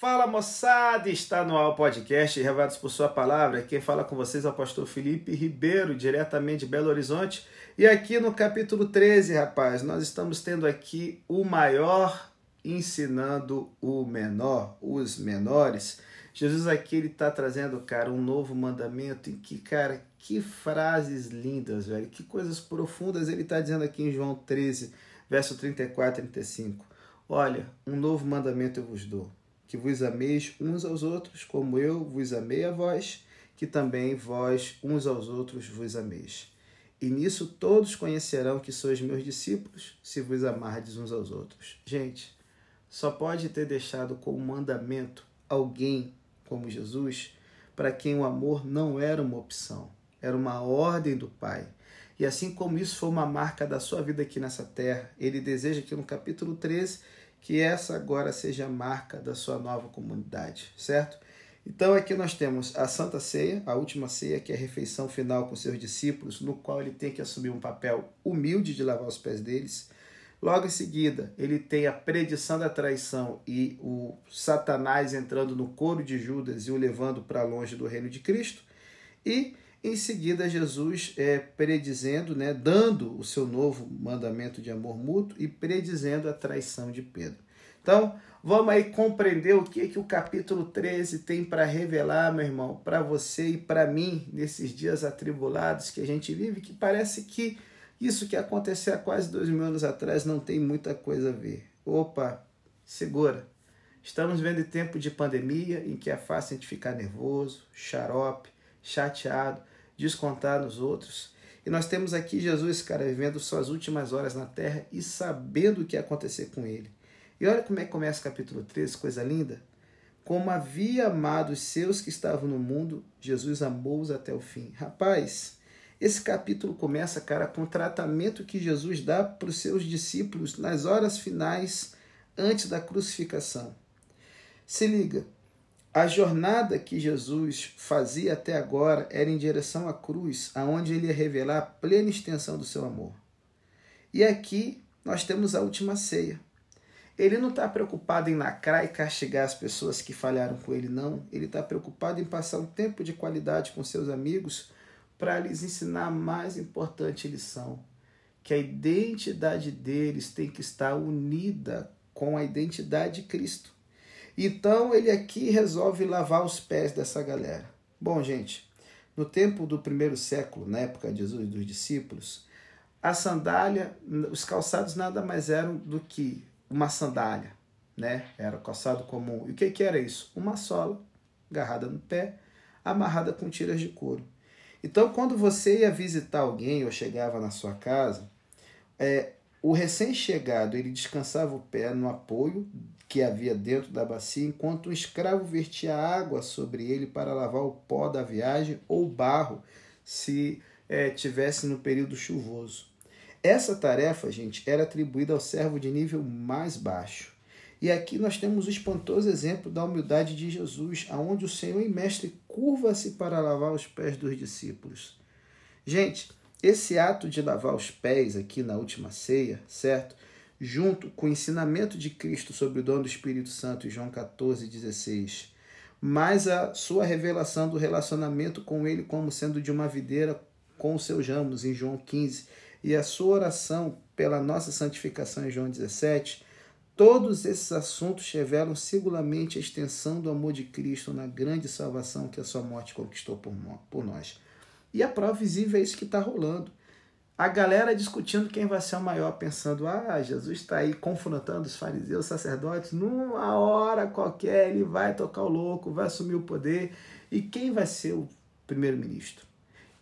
Fala moçada, está no ar o podcast Revados por Sua Palavra. Quem fala com vocês é o pastor Felipe Ribeiro, diretamente de Belo Horizonte. E aqui no capítulo 13, rapaz, nós estamos tendo aqui o maior ensinando o menor, os menores. Jesus aqui ele está trazendo, cara, um novo mandamento em que, cara, que frases lindas, velho, que coisas profundas ele está dizendo aqui em João 13, verso 34 e 35. Olha, um novo mandamento eu vos dou que vos ameis uns aos outros, como eu vos amei a vós, que também vós uns aos outros vos ameis. E nisso todos conhecerão que sois meus discípulos, se vos amardes uns aos outros. Gente, só pode ter deixado como mandamento alguém como Jesus, para quem o amor não era uma opção, era uma ordem do Pai. E assim como isso foi uma marca da sua vida aqui nessa terra, ele deseja aqui no capítulo 13 que essa agora seja a marca da sua nova comunidade, certo? Então aqui nós temos a Santa Ceia, a última ceia, que é a refeição final com seus discípulos, no qual ele tem que assumir um papel humilde de lavar os pés deles. Logo em seguida, ele tem a predição da traição e o Satanás entrando no coro de Judas e o levando para longe do reino de Cristo. E em seguida, Jesus é predizendo, né, dando o seu novo mandamento de amor mútuo e predizendo a traição de Pedro. Então, vamos aí compreender o que, que o capítulo 13 tem para revelar, meu irmão, para você e para mim, nesses dias atribulados que a gente vive, que parece que isso que aconteceu há quase dois mil anos atrás não tem muita coisa a ver. Opa, segura. Estamos vendo tempo de pandemia em que é fácil a gente ficar nervoso, xarope, chateado, descontar nos outros. E nós temos aqui Jesus, cara, vivendo suas últimas horas na terra e sabendo o que ia acontecer com ele. E olha como é que começa o capítulo 13, coisa linda. Como havia amado os seus que estavam no mundo, Jesus amou-os até o fim. Rapaz, esse capítulo começa, cara, com o tratamento que Jesus dá para os seus discípulos nas horas finais antes da crucificação. Se liga, a jornada que Jesus fazia até agora era em direção à cruz, aonde ele ia revelar a plena extensão do seu amor. E aqui nós temos a última ceia. Ele não está preocupado em lacrar e castigar as pessoas que falharam com ele, não. Ele está preocupado em passar um tempo de qualidade com seus amigos para lhes ensinar a mais importante lição: que a identidade deles tem que estar unida com a identidade de Cristo. Então ele aqui resolve lavar os pés dessa galera. Bom, gente, no tempo do primeiro século, na época de Jesus e dos discípulos, a sandália, os calçados nada mais eram do que uma sandália, né? Era calçado comum. E o que, que era isso? Uma sola agarrada no pé, amarrada com tiras de couro. Então, quando você ia visitar alguém ou chegava na sua casa, é, o recém-chegado ele descansava o pé no apoio que havia dentro da bacia, enquanto o escravo vertia água sobre ele para lavar o pó da viagem ou barro, se é, tivesse no período chuvoso. Essa tarefa, gente, era atribuída ao servo de nível mais baixo. E aqui nós temos o espantoso exemplo da humildade de Jesus, aonde o Senhor e Mestre curva-se para lavar os pés dos discípulos. Gente, esse ato de lavar os pés aqui na última ceia, certo? Junto com o ensinamento de Cristo sobre o dom do Espírito Santo João 14, 16, mais a sua revelação do relacionamento com ele como sendo de uma videira com os seus ramos em João 15, e a sua oração pela nossa santificação em João 17, todos esses assuntos revelam singularmente a extensão do amor de Cristo na grande salvação que a sua morte conquistou por nós. E a prova visível é isso que está rolando a galera discutindo quem vai ser o maior, pensando, ah, Jesus está aí confrontando os fariseus, os sacerdotes, numa hora qualquer ele vai tocar o louco, vai assumir o poder. E quem vai ser o primeiro-ministro?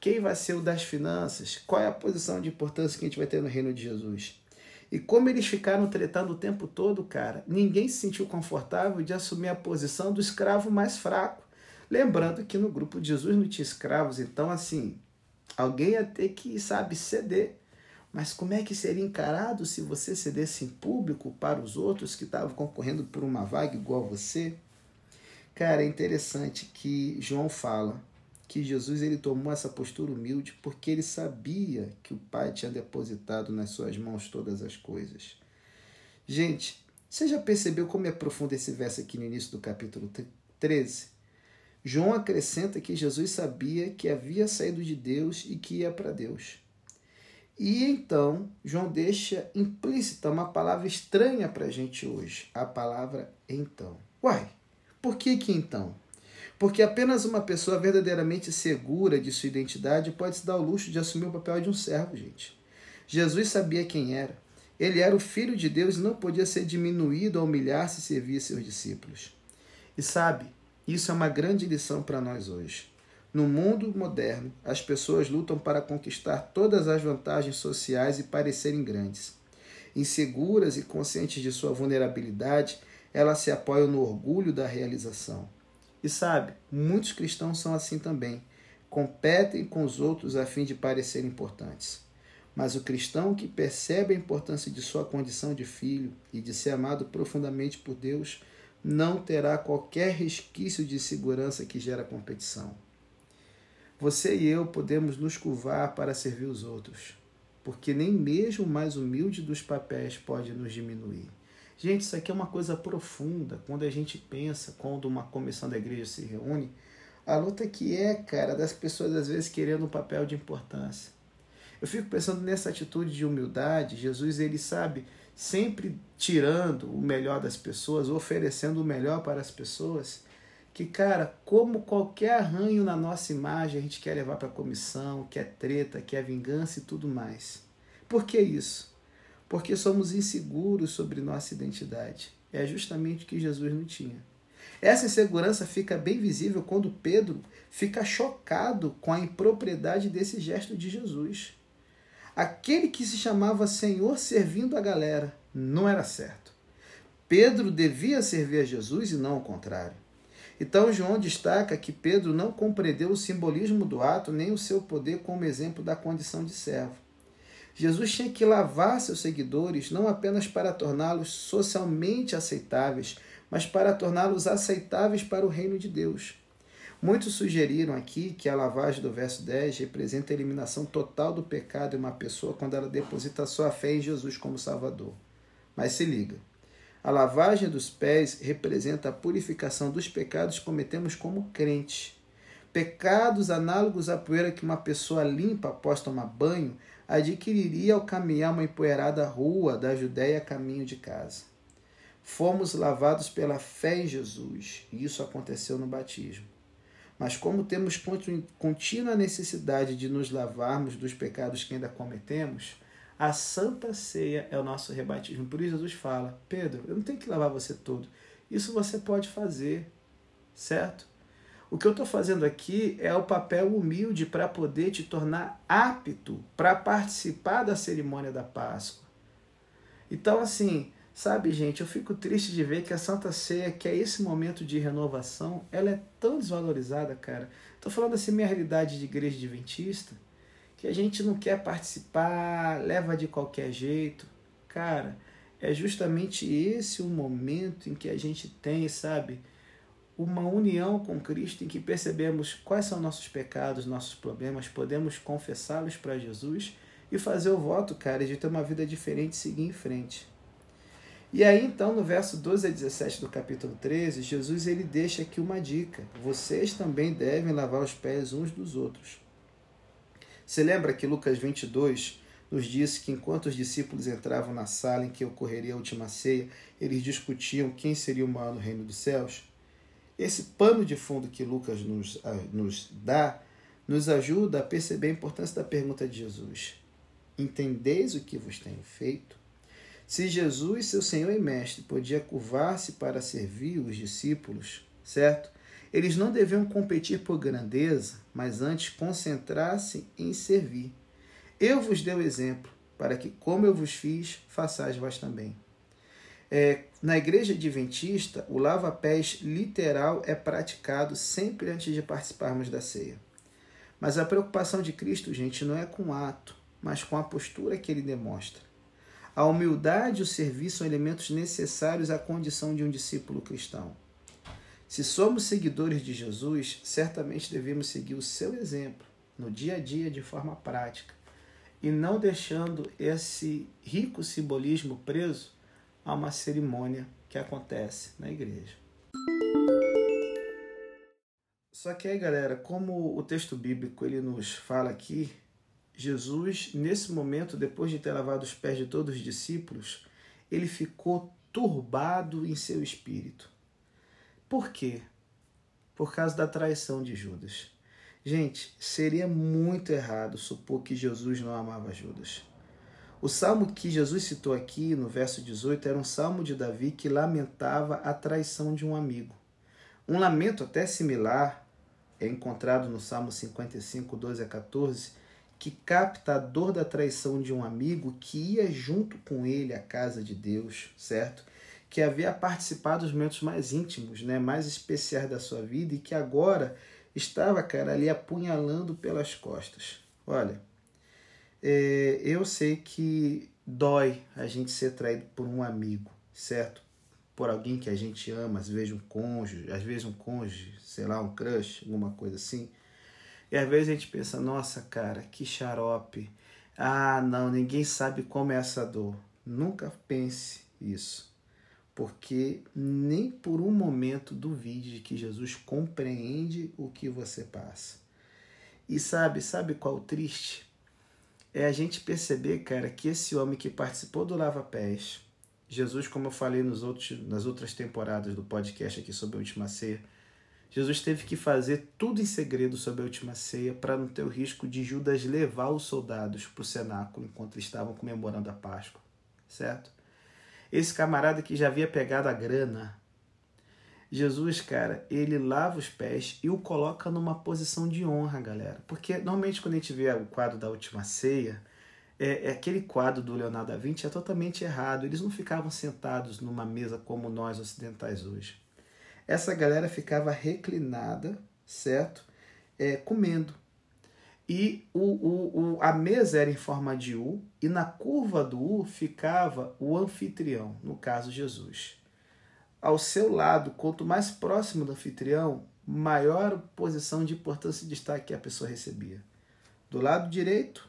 Quem vai ser o das finanças? Qual é a posição de importância que a gente vai ter no reino de Jesus? E como eles ficaram tretando o tempo todo, cara, ninguém se sentiu confortável de assumir a posição do escravo mais fraco. Lembrando que no grupo de Jesus não tinha escravos, então assim, Alguém ia ter que, sabe, ceder. Mas como é que seria encarado se você cedesse em público para os outros que estavam concorrendo por uma vaga igual a você? Cara, é interessante que João fala que Jesus ele tomou essa postura humilde porque ele sabia que o Pai tinha depositado nas suas mãos todas as coisas. Gente, Você já percebeu como é profundo esse verso aqui no início do capítulo 13? João acrescenta que Jesus sabia que havia saído de Deus e que ia para Deus. E então, João deixa implícita uma palavra estranha para a gente hoje, a palavra então. Uai, por que que então? Porque apenas uma pessoa verdadeiramente segura de sua identidade pode se dar o luxo de assumir o papel de um servo, gente. Jesus sabia quem era. Ele era o Filho de Deus e não podia ser diminuído ou humilhar-se e servir seus discípulos. E sabe, isso é uma grande lição para nós hoje. No mundo moderno, as pessoas lutam para conquistar todas as vantagens sociais e parecerem grandes. Inseguras e conscientes de sua vulnerabilidade, elas se apoiam no orgulho da realização. E sabe, muitos cristãos são assim também. Competem com os outros a fim de parecer importantes. Mas o cristão que percebe a importância de sua condição de filho e de ser amado profundamente por Deus não terá qualquer resquício de segurança que gera competição. Você e eu podemos nos curvar para servir os outros, porque nem mesmo o mais humilde dos papéis pode nos diminuir. Gente, isso aqui é uma coisa profunda. Quando a gente pensa, quando uma comissão da igreja se reúne, a luta que é, cara, das pessoas às vezes querendo um papel de importância. Eu fico pensando nessa atitude de humildade. Jesus, ele sabe, sempre tirando o melhor das pessoas, oferecendo o melhor para as pessoas, que, cara, como qualquer arranho na nossa imagem, a gente quer levar para comissão, quer treta, quer vingança e tudo mais. Por que isso? Porque somos inseguros sobre nossa identidade. É justamente o que Jesus não tinha. Essa insegurança fica bem visível quando Pedro fica chocado com a impropriedade desse gesto de Jesus. Aquele que se chamava Senhor servindo a galera não era certo. Pedro devia servir a Jesus e não o contrário. Então, João destaca que Pedro não compreendeu o simbolismo do ato nem o seu poder como exemplo da condição de servo. Jesus tinha que lavar seus seguidores não apenas para torná-los socialmente aceitáveis, mas para torná-los aceitáveis para o reino de Deus. Muitos sugeriram aqui que a lavagem do verso 10 representa a eliminação total do pecado em uma pessoa quando ela deposita sua fé em Jesus como Salvador. Mas se liga. A lavagem dos pés representa a purificação dos pecados que cometemos como crentes. Pecados análogos à poeira que uma pessoa limpa após tomar banho adquiriria ao caminhar uma empoeirada rua da Judéia caminho de casa. Fomos lavados pela fé em Jesus, e isso aconteceu no batismo. Mas como temos contínua necessidade de nos lavarmos dos pecados que ainda cometemos, a Santa Ceia é o nosso rebatismo. Por isso Jesus fala: Pedro, eu não tenho que lavar você todo. Isso você pode fazer, certo? O que eu estou fazendo aqui é o papel humilde para poder te tornar apto para participar da cerimônia da Páscoa. Então, assim, Sabe, gente, eu fico triste de ver que a Santa Ceia, que é esse momento de renovação, ela é tão desvalorizada, cara. Tô falando assim, minha realidade de igreja adventista, que a gente não quer participar, leva de qualquer jeito. Cara, é justamente esse o momento em que a gente tem, sabe, uma união com Cristo, em que percebemos quais são nossos pecados, nossos problemas, podemos confessá-los para Jesus e fazer o voto, cara, de ter uma vida diferente e seguir em frente. E aí, então, no verso 12 a 17 do capítulo 13, Jesus ele deixa aqui uma dica: vocês também devem lavar os pés uns dos outros. Você lembra que Lucas 22 nos disse que enquanto os discípulos entravam na sala em que ocorreria a última ceia, eles discutiam quem seria o maior no reino dos céus? Esse pano de fundo que Lucas nos, nos dá nos ajuda a perceber a importância da pergunta de Jesus: Entendeis o que vos tenho feito? Se Jesus, seu Senhor e Mestre, podia curvar-se para servir os discípulos, certo? Eles não deviam competir por grandeza, mas antes concentrar-se em servir. Eu vos dei o exemplo, para que, como eu vos fiz, façais vós também. É, na igreja adventista, o lava-pés literal é praticado sempre antes de participarmos da ceia. Mas a preocupação de Cristo, gente, não é com o ato, mas com a postura que ele demonstra. A humildade e o serviço são elementos necessários à condição de um discípulo cristão. Se somos seguidores de Jesus, certamente devemos seguir o seu exemplo no dia a dia de forma prática e não deixando esse rico simbolismo preso a uma cerimônia que acontece na igreja. Só que aí, galera, como o texto bíblico ele nos fala aqui, Jesus, nesse momento, depois de ter lavado os pés de todos os discípulos, ele ficou turbado em seu espírito. Por quê? Por causa da traição de Judas. Gente, seria muito errado supor que Jesus não amava Judas. O salmo que Jesus citou aqui no verso 18 era um salmo de Davi que lamentava a traição de um amigo. Um lamento até similar é encontrado no Salmo 55, 12 a 14, que capta a dor da traição de um amigo que ia junto com ele à casa de Deus, certo? Que havia participado dos momentos mais íntimos, né, mais especiais da sua vida e que agora estava, cara, ali apunhalando pelas costas. Olha, é, eu sei que dói a gente ser traído por um amigo, certo? por alguém que a gente ama, às vezes um cônjuge, às vezes um cônjuge, sei lá, um crush, alguma coisa assim. E às vezes a gente pensa, nossa, cara, que xarope. Ah, não, ninguém sabe como é essa dor. Nunca pense isso. Porque nem por um momento duvide de que Jesus compreende o que você passa. E sabe, sabe qual o triste? É a gente perceber, cara, que esse homem que participou do Lava Pés, Jesus, como eu falei nos outros, nas outras temporadas do podcast aqui sobre a última ceia, Jesus teve que fazer tudo em segredo sobre a última ceia para não ter o risco de Judas levar os soldados para o cenáculo enquanto estavam comemorando a Páscoa, certo? Esse camarada que já havia pegado a grana, Jesus, cara, ele lava os pés e o coloca numa posição de honra, galera. Porque normalmente quando a gente vê o quadro da última ceia, é, é, aquele quadro do Leonardo da Vinci é totalmente errado. Eles não ficavam sentados numa mesa como nós ocidentais hoje. Essa galera ficava reclinada, certo? É, comendo. E o, o, o, a mesa era em forma de U, e na curva do U ficava o anfitrião, no caso Jesus. Ao seu lado, quanto mais próximo do anfitrião, maior posição de importância e destaque que a pessoa recebia. Do lado direito,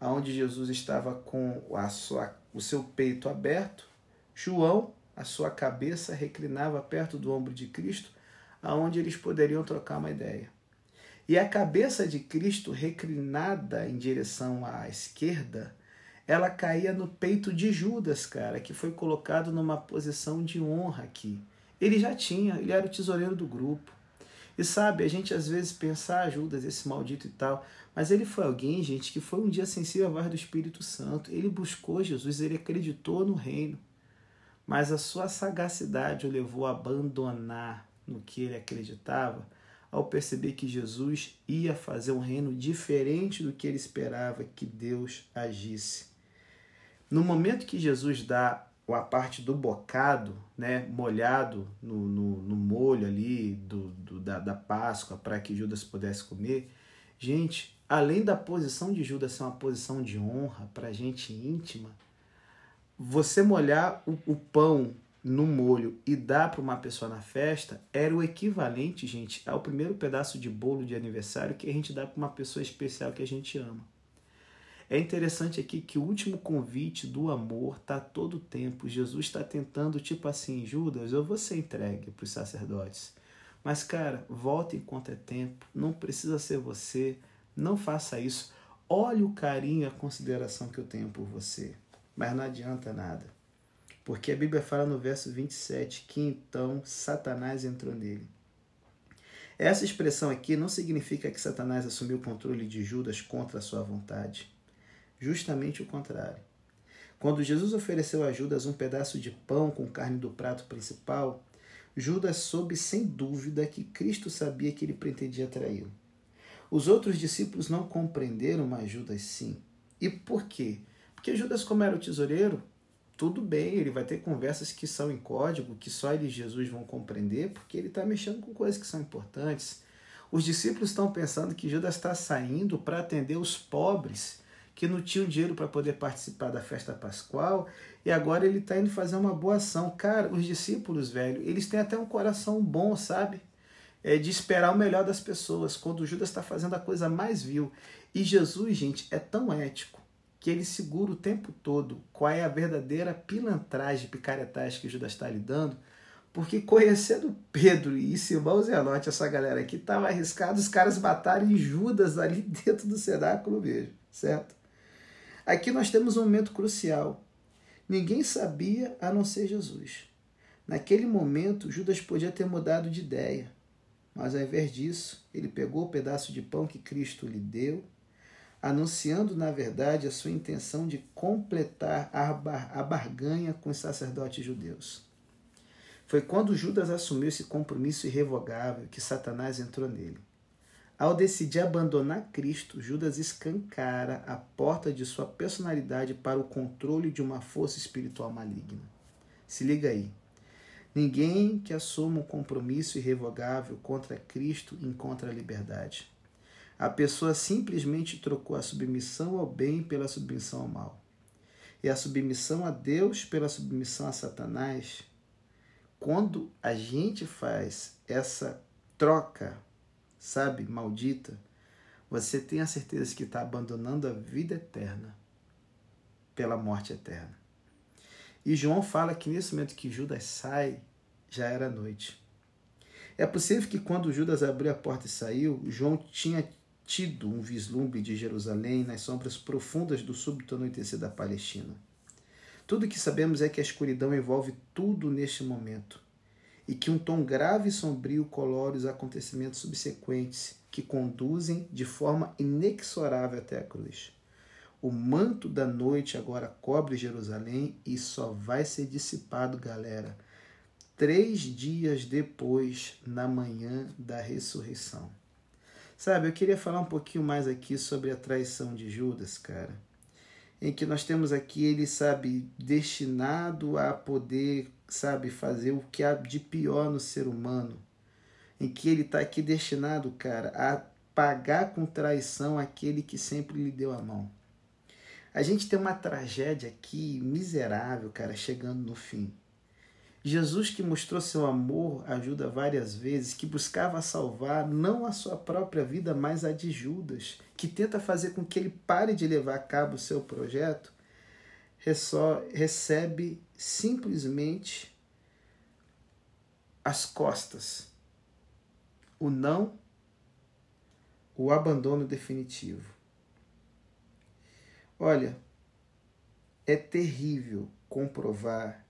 aonde Jesus estava com a sua, o seu peito aberto, João, a sua cabeça reclinava perto do ombro de Cristo, aonde eles poderiam trocar uma ideia. E a cabeça de Cristo reclinada em direção à esquerda, ela caía no peito de Judas, cara, que foi colocado numa posição de honra aqui. Ele já tinha, ele era o tesoureiro do grupo. E sabe, a gente às vezes pensa, ah, Judas, esse maldito e tal, mas ele foi alguém, gente, que foi um dia sensível à voz do Espírito Santo. Ele buscou Jesus, ele acreditou no reino. Mas a sua sagacidade o levou a abandonar no que ele acreditava, ao perceber que Jesus ia fazer um reino diferente do que ele esperava que Deus agisse. No momento que Jesus dá a parte do bocado, né, molhado no, no, no molho ali do, do da, da Páscoa para que Judas pudesse comer, gente, além da posição de Judas ser uma posição de honra para gente íntima, você molhar o, o pão no molho e dar para uma pessoa na festa era o equivalente, gente, ao primeiro pedaço de bolo de aniversário que a gente dá para uma pessoa especial que a gente ama. É interessante aqui que o último convite do amor está todo tempo. Jesus está tentando, tipo assim, Judas, eu vou ser entregue para os sacerdotes. Mas, cara, volta enquanto é tempo. Não precisa ser você. Não faça isso. Olhe o carinho e a consideração que eu tenho por você. Mas não adianta nada. Porque a Bíblia fala no verso 27 que então Satanás entrou nele. Essa expressão aqui não significa que Satanás assumiu o controle de Judas contra a sua vontade. Justamente o contrário. Quando Jesus ofereceu a Judas um pedaço de pão com carne do prato principal, Judas soube sem dúvida que Cristo sabia que ele pretendia traí-lo. Os outros discípulos não compreenderam, mas Judas sim. E por quê? Porque Judas, como era o tesoureiro, tudo bem, ele vai ter conversas que são em código, que só ele e Jesus vão compreender, porque ele está mexendo com coisas que são importantes. Os discípulos estão pensando que Judas está saindo para atender os pobres que não tinham dinheiro para poder participar da festa pascual e agora ele está indo fazer uma boa ação. Cara, os discípulos, velho, eles têm até um coração bom, sabe? é, de esperar o melhor das pessoas, quando Judas está fazendo a coisa mais vil. E Jesus, gente, é tão ético que ele segura o tempo todo qual é a verdadeira pilantragem, picaretagem que Judas está lhe dando, porque conhecendo Pedro e Simão Zelote, essa galera aqui, estava arriscado os caras matarem Judas ali dentro do cenáculo mesmo, certo? Aqui nós temos um momento crucial. Ninguém sabia a não ser Jesus. Naquele momento, Judas podia ter mudado de ideia, mas ao invés disso, ele pegou o pedaço de pão que Cristo lhe deu, anunciando, na verdade, a sua intenção de completar a barganha com os sacerdotes judeus. Foi quando Judas assumiu esse compromisso irrevogável que Satanás entrou nele. Ao decidir abandonar Cristo, Judas escancara a porta de sua personalidade para o controle de uma força espiritual maligna. Se liga aí. Ninguém que assuma um compromisso irrevogável contra Cristo encontra a liberdade. A pessoa simplesmente trocou a submissão ao bem pela submissão ao mal. E a submissão a Deus pela submissão a Satanás. Quando a gente faz essa troca, sabe, maldita, você tem a certeza que está abandonando a vida eterna pela morte eterna. E João fala que nesse momento que Judas sai, já era noite. É possível que quando Judas abriu a porta e saiu, João tinha tido um vislumbre de Jerusalém nas sombras profundas do súbito anoitecer da Palestina. Tudo o que sabemos é que a escuridão envolve tudo neste momento e que um tom grave e sombrio colore os acontecimentos subsequentes que conduzem de forma inexorável até a cruz. O manto da noite agora cobre Jerusalém e só vai ser dissipado, galera, três dias depois, na manhã da ressurreição. Sabe, eu queria falar um pouquinho mais aqui sobre a traição de Judas, cara. Em que nós temos aqui ele, sabe, destinado a poder, sabe, fazer o que há de pior no ser humano. Em que ele está aqui destinado, cara, a pagar com traição aquele que sempre lhe deu a mão. A gente tem uma tragédia aqui miserável, cara, chegando no fim. Jesus, que mostrou seu amor ajuda várias vezes, que buscava salvar não a sua própria vida, mas a de Judas, que tenta fazer com que ele pare de levar a cabo o seu projeto, recebe simplesmente as costas, o não, o abandono definitivo. Olha, é terrível comprovar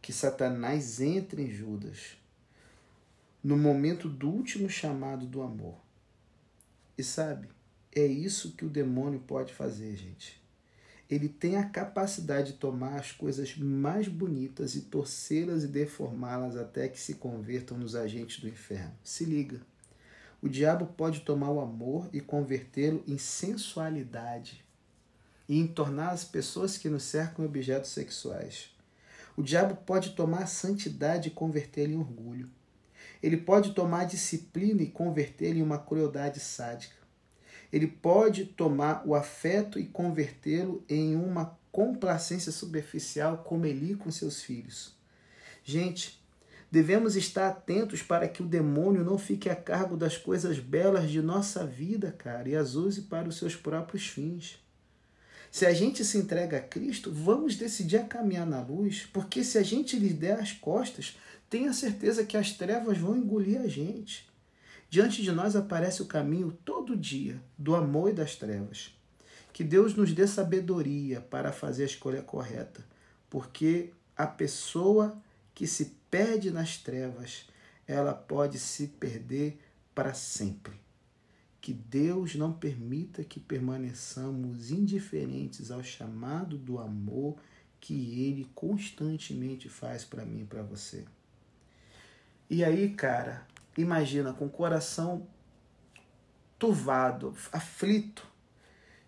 que Satanás entre em Judas no momento do último chamado do amor. E sabe, é isso que o demônio pode fazer, gente. Ele tem a capacidade de tomar as coisas mais bonitas e torcê-las e deformá-las até que se convertam nos agentes do inferno. Se liga. O diabo pode tomar o amor e convertê-lo em sensualidade e em tornar as pessoas que nos cercam objetos sexuais. O diabo pode tomar a santidade e convertê-la em orgulho. Ele pode tomar a disciplina e convertê-la em uma crueldade sádica. Ele pode tomar o afeto e convertê-lo em uma complacência superficial, como Eli com seus filhos. Gente, devemos estar atentos para que o demônio não fique a cargo das coisas belas de nossa vida, cara, e as use para os seus próprios fins. Se a gente se entrega a Cristo, vamos decidir a caminhar na luz, porque se a gente lhe der as costas, tenha certeza que as trevas vão engolir a gente. Diante de nós aparece o caminho todo dia do amor e das trevas. Que Deus nos dê sabedoria para fazer a escolha correta, porque a pessoa que se perde nas trevas, ela pode se perder para sempre que Deus não permita que permaneçamos indiferentes ao chamado do amor que Ele constantemente faz para mim e para você. E aí, cara, imagina, com o coração turvado, aflito,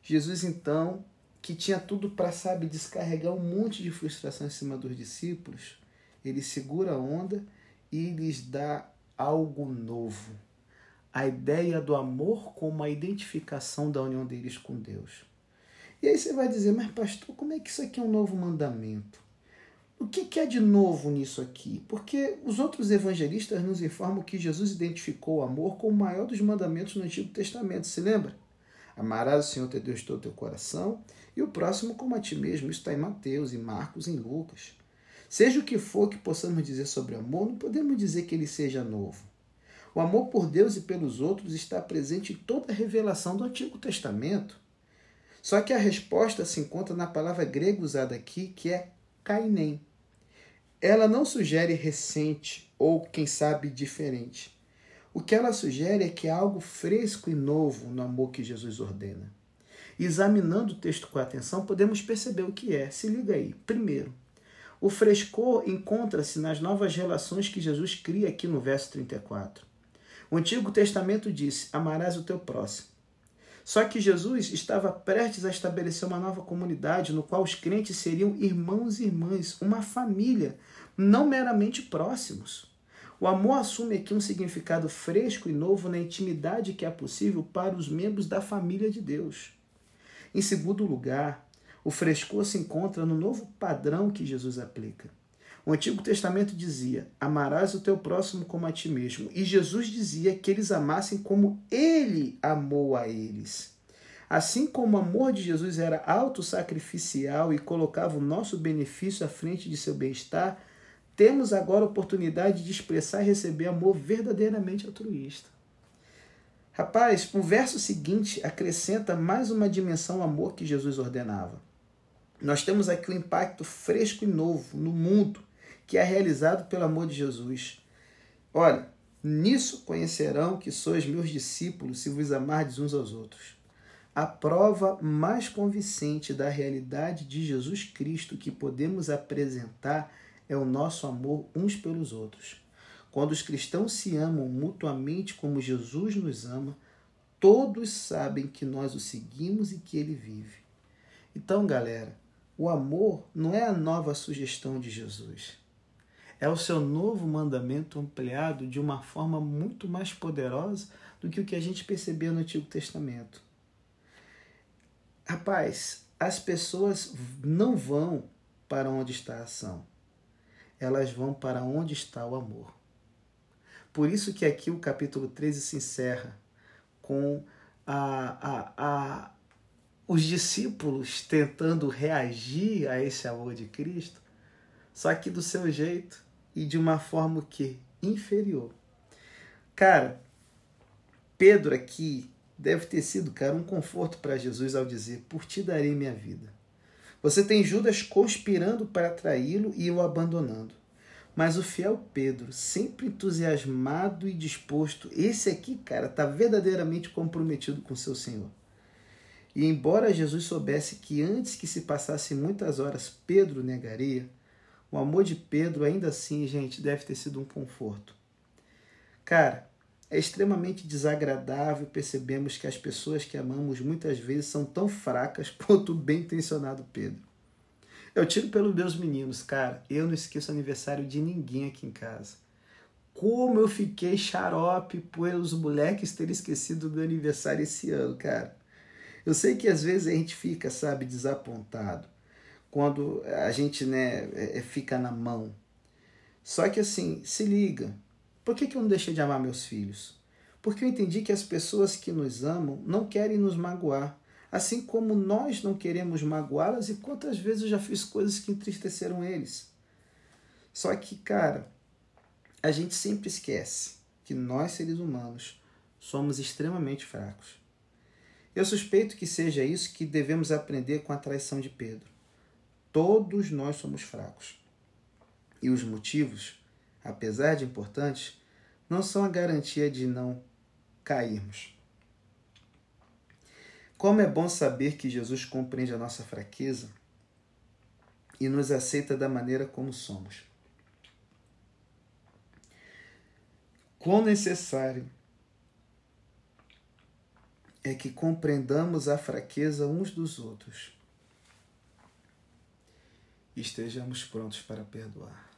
Jesus então, que tinha tudo para, sabe, descarregar um monte de frustração em cima dos discípulos, ele segura a onda e lhes dá algo novo a ideia do amor como a identificação da união deles com Deus. E aí você vai dizer, mas pastor, como é que isso aqui é um novo mandamento? O que, que é de novo nisso aqui? Porque os outros evangelistas nos informam que Jesus identificou o amor como o maior dos mandamentos no Antigo Testamento, se lembra? Amarás o Senhor teu Deus de todo teu coração e o próximo como a ti mesmo. Isso está em Mateus, em Marcos, em Lucas. Seja o que for que possamos dizer sobre amor, não podemos dizer que ele seja novo. O amor por Deus e pelos outros está presente em toda a revelação do Antigo Testamento. Só que a resposta se encontra na palavra grega usada aqui, que é kainem. Ela não sugere recente ou, quem sabe, diferente. O que ela sugere é que há algo fresco e novo no amor que Jesus ordena. Examinando o texto com atenção, podemos perceber o que é. Se liga aí. Primeiro, o frescor encontra-se nas novas relações que Jesus cria aqui no verso 34. O Antigo Testamento disse: Amarás o teu próximo. Só que Jesus estava prestes a estabelecer uma nova comunidade no qual os crentes seriam irmãos e irmãs, uma família, não meramente próximos. O amor assume aqui um significado fresco e novo na intimidade que é possível para os membros da família de Deus. Em segundo lugar, o frescor se encontra no novo padrão que Jesus aplica. O Antigo Testamento dizia: Amarás o teu próximo como a ti mesmo. E Jesus dizia que eles amassem como ele amou a eles. Assim como o amor de Jesus era autossacrificial e colocava o nosso benefício à frente de seu bem-estar, temos agora a oportunidade de expressar e receber amor verdadeiramente altruísta. Rapaz, o verso seguinte acrescenta mais uma dimensão ao amor que Jesus ordenava. Nós temos aqui um impacto fresco e novo no mundo que é realizado pelo amor de Jesus. Olha, nisso conhecerão que sois meus discípulos se vos amardes uns aos outros. A prova mais convincente da realidade de Jesus Cristo que podemos apresentar é o nosso amor uns pelos outros. Quando os cristãos se amam mutuamente como Jesus nos ama, todos sabem que nós o seguimos e que ele vive. Então, galera, o amor não é a nova sugestão de Jesus é o seu novo mandamento ampliado de uma forma muito mais poderosa do que o que a gente percebeu no Antigo Testamento. Rapaz, as pessoas não vão para onde está a ação, elas vão para onde está o amor. Por isso que aqui o capítulo 13 se encerra com a, a, a, os discípulos tentando reagir a esse amor de Cristo, só que do seu jeito, e de uma forma que inferior. Cara, Pedro aqui deve ter sido, cara, um conforto para Jesus ao dizer: "Por ti darei minha vida". Você tem Judas conspirando para traí-lo e o abandonando. Mas o fiel Pedro, sempre entusiasmado e disposto, esse aqui, cara, está verdadeiramente comprometido com seu Senhor. E embora Jesus soubesse que antes que se passassem muitas horas Pedro negaria, o amor de Pedro, ainda assim, gente, deve ter sido um conforto. Cara, é extremamente desagradável percebemos que as pessoas que amamos muitas vezes são tão fracas quanto o bem intencionado Pedro. Eu tiro pelos meus meninos, cara. Eu não esqueço aniversário de ninguém aqui em casa. Como eu fiquei xarope pelos moleques terem esquecido do aniversário esse ano, cara. Eu sei que às vezes a gente fica, sabe, desapontado quando a gente né, é, é, fica na mão. Só que assim, se liga. Por que, que eu não deixei de amar meus filhos? Porque eu entendi que as pessoas que nos amam não querem nos magoar. Assim como nós não queremos magoá-las, e quantas vezes eu já fiz coisas que entristeceram eles. Só que, cara, a gente sempre esquece que nós, seres humanos, somos extremamente fracos. Eu suspeito que seja isso que devemos aprender com a traição de Pedro. Todos nós somos fracos. E os motivos, apesar de importantes, não são a garantia de não cairmos. Como é bom saber que Jesus compreende a nossa fraqueza e nos aceita da maneira como somos. Quão necessário é que compreendamos a fraqueza uns dos outros estejamos prontos para perdoar.